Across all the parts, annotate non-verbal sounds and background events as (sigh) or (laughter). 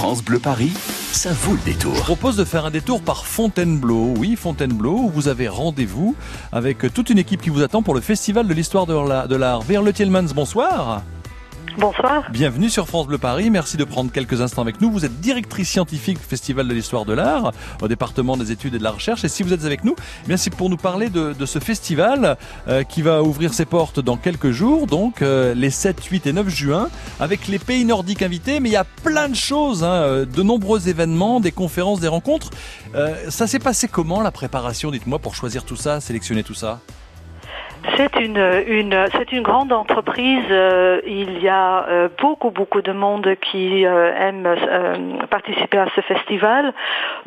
France Bleu Paris, ça vaut le détour. Je propose de faire un détour par Fontainebleau. Oui, Fontainebleau, où vous avez rendez-vous avec toute une équipe qui vous attend pour le Festival de l'Histoire de l'Art. Vers le bonsoir. Bonsoir. Bienvenue sur France Bleu Paris. Merci de prendre quelques instants avec nous. Vous êtes directrice scientifique du Festival de l'Histoire de l'Art au département des études et de la recherche. Et si vous êtes avec nous, eh c'est pour nous parler de, ce festival euh, qui va ouvrir ses portes dans quelques jours, donc euh, les 7, 8 et 9 juin, avec les pays nordiques invités. Mais il y a plein de choses, hein, euh, de nombreux événements, des conférences, des rencontres. ça s'est passé comment la préparation, dites-moi, pour choisir tout ça, sélectionner tout ça? C'est une, grande entreprise. Euh, il y a euh, beaucoup beaucoup de monde qui euh, aime participer à ce festival.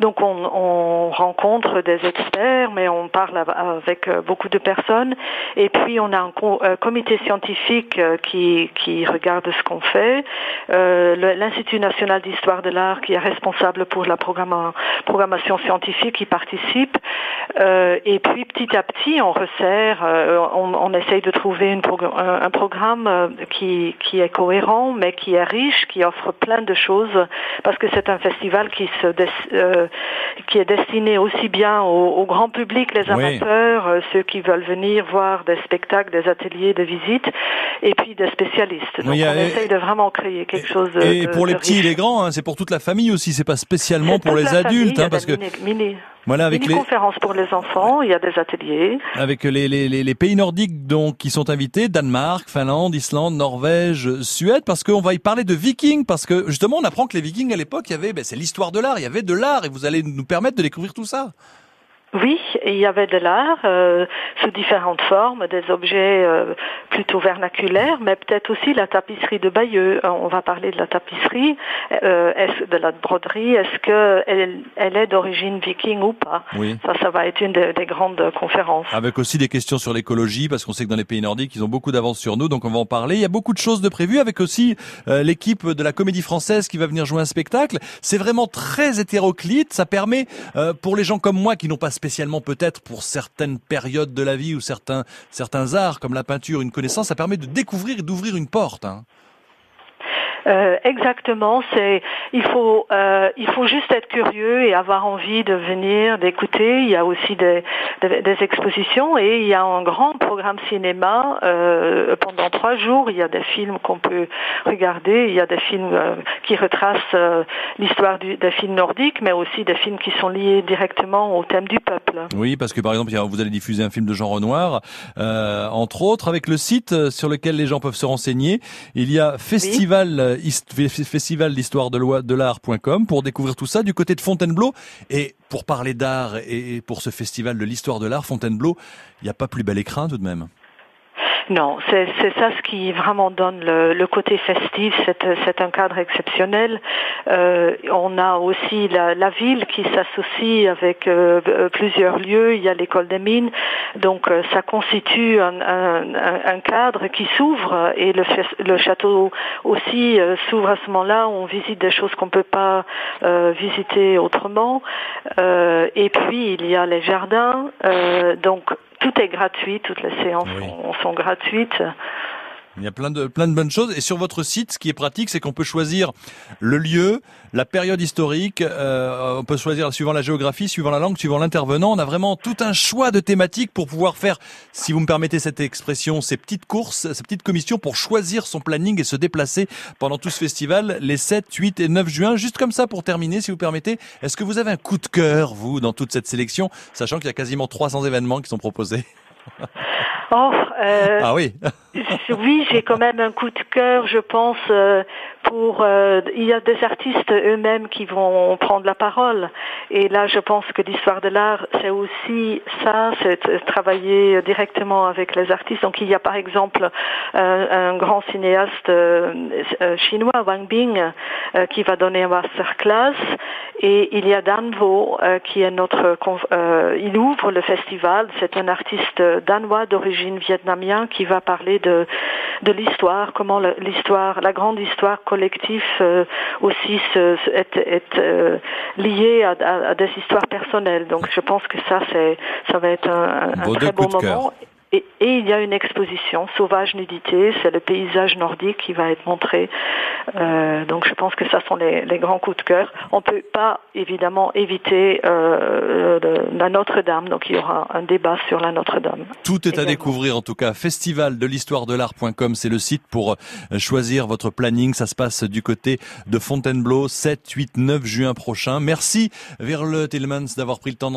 Donc on, on, rencontre des experts, mais on parle avec beaucoup de personnes. Et puis on a un comité scientifique qui regarde ce qu'on fait. L'Institut national d'histoire de l'art qui est responsable pour la programmation scientifique qui participe. et puis petit à petit on resserre essaye de trouver un, programme euh, qui, est cohérent, mais qui est riche, qui offre plein de choses, parce que c'est un festival qui, se euh, qui est destiné aussi bien au, grand public, les amateurs, euh, ceux qui veulent venir voir des spectacles, des ateliers, des visites, et puis des spécialistes. Donc on essaye de vraiment créer quelque chose de Et pour les petits et les grands, hein, c'est pour toute la famille aussi, c'est pas spécialement pour les adultes, hein, parce que... Voilà, avec les conférences pour les enfants, il y a des ateliers. Avec les, les, les, pays nordiques donc qui sont invités, Danemark, Finlande, Islande, Norvège, Suède, parce qu'on va y parler de Vikings, parce que justement on apprend que les Vikings à l'époque, il y avait, ben, c'est l'histoire de l'art, il y avait de l'art, et vous allez nous permettre de découvrir tout ça. Oui, il y avait de l'art euh, sous différentes formes, des objets euh, plutôt vernaculaires, mais peut-être aussi la tapisserie de Bayeux. Euh, on va parler de la tapisserie, est de la broderie? Est-ce qu'elle elle est d'origine viking ou pas? Oui. Ça, ça va être une des, grandes conférences. Avec aussi des questions sur l'écologie, parce qu'on sait que dans les pays nordiques, ils ont beaucoup d'avance sur nous, donc on va en parler. Il y a beaucoup de choses de prévues, avec aussi l'équipe de la Comédie Française qui va venir jouer un spectacle. C'est vraiment très hétéroclite. Ça permet, pour les gens comme moi qui n'ont pas spécialement peut-être pour certaines périodes de la vie ou certains, certains arts comme la peinture, une connaissance, ça permet de découvrir et d'ouvrir une porte. Hein. Euh, exactement, c'est il faut euh, il faut juste être curieux et avoir envie de venir, d'écouter. Il y a aussi des, des, expositions et il y a un grand programme cinéma euh, pendant trois jours. Il y a des films qu'on peut regarder. Il y a des films euh, qui retracent euh, l'histoire des films nordiques, mais aussi des films qui sont liés directement au thème du peuple. Oui, parce que par exemple, vous allez diffuser un film de Jean Renoir, entre autres, avec le site sur lequel les gens peuvent se renseigner. Il y a Festival festival d'histoire de l'art.com pour découvrir tout ça du côté de Fontainebleau. Et pour parler d'art et pour ce festival de l'histoire de l'art, Fontainebleau, il n'y a pas plus bel écrin tout de même. Non, c'est ça ce qui vraiment donne le, le côté festif. C'est un cadre exceptionnel. Euh, on a aussi la, la ville qui s'associe avec euh, euh, plusieurs lieux. Il y a l'école des mines, donc euh, ça constitue un, un, un cadre qui s'ouvre et le, le, château aussi s'ouvre à ce moment-là. On visite des choses qu'on peut pas visiter autrement. et puis il y a les jardins. donc tout est gratuit, toutes les séances sont, gratuites. Il y a plein de, plein de bonnes choses. Et sur votre site, ce qui est pratique, c'est qu'on peut choisir le lieu, la période historique, euh, on peut choisir suivant la géographie, suivant la langue, suivant l'intervenant. On a vraiment tout un choix de thématiques pour pouvoir faire, si vous me permettez cette expression, ces petites courses, ces petites commissions pour choisir son planning et se déplacer pendant tout ce festival les 7, 8 et 9 juin. Juste comme ça pour terminer, si vous permettez, est-ce que vous avez un coup de cœur, vous, dans toute cette sélection, sachant qu'il y a quasiment 300 événements qui sont proposés? (laughs) Oh, euh, ah oui. (laughs) oui, j'ai quand même un coup de cœur, je pense, euh, pour. Euh, il y a des artistes eux-mêmes qui vont prendre la parole, et là, je pense que l'histoire de l'art, c'est aussi ça, c'est travailler directement avec les artistes. Donc, il y a par exemple un grand cinéaste chinois, Wang Bing, qui va donner un masterclass, et il y a Dan Vo, qui est notre. il ouvre le festival. C'est un artiste danois d'origine vietnamien qui va parler de, de l'histoire, comment l'histoire, la grande histoire collective euh, aussi se, est, est euh, liée à, des histoires personnelles. Donc je pense que ça, c'est, ça va être un, très bon moment. et, il y a une exposition sauvage nudité, c'est le paysage nordique qui va être montré. Euh, donc je pense que ça sont les, grands coups de cœur. On ne peut pas évidemment éviter euh, la Notre-Dame, donc il y aura un débat sur la Notre-Dame. Tout est à découvrir en tout cas. Festival de l'histoire de l'art.com, c'est le site pour euh, choisir votre planning. Ça se passe du côté de Fontainebleau, 7, 8, 9 juin prochain. Merci Verle Tillmans d'avoir pris le temps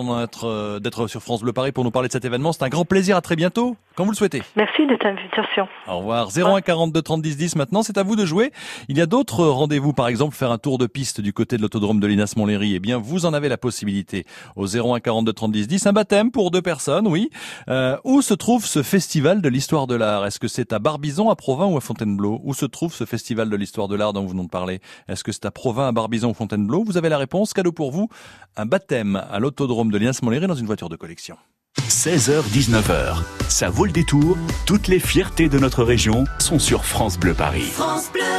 d'être sur France Bleu Paris pour nous parler de cet événement. C'est un grand plaisir. À très bientôt, quand vous le souhaitez. Merci de ta invitation. Au revoir. 01 42 30 10 10 maintenant, c'est à vous de jouer. Il y a d'autres rendez-vous, par exemple, faire un tour de piste du côté de l'autodrome de Linas Montlhéry. Eh bien, vous en avez la possibilité au 01 42 30 10 10. Un baptême pour deux personnes, oui. Euh, où se trouve ce festival de l'histoire de l'art? Est-ce que c'est à Barbizon, à Provins ou à Fontainebleau? Où se trouve ce festival de l'histoire de l'art dont vous venez de parler? Est-ce que c'est à Provins, à Barbizon ou Fontainebleau? Vous avez la réponse. Cadeau pour vous. Un baptême à l'autodrome de Linas Montlhéry dans une voiture de collection. 16h-19h. Ça vaut le détour. Toutes les fiertés de notre région sont sur France Bleu Paris. France Bleu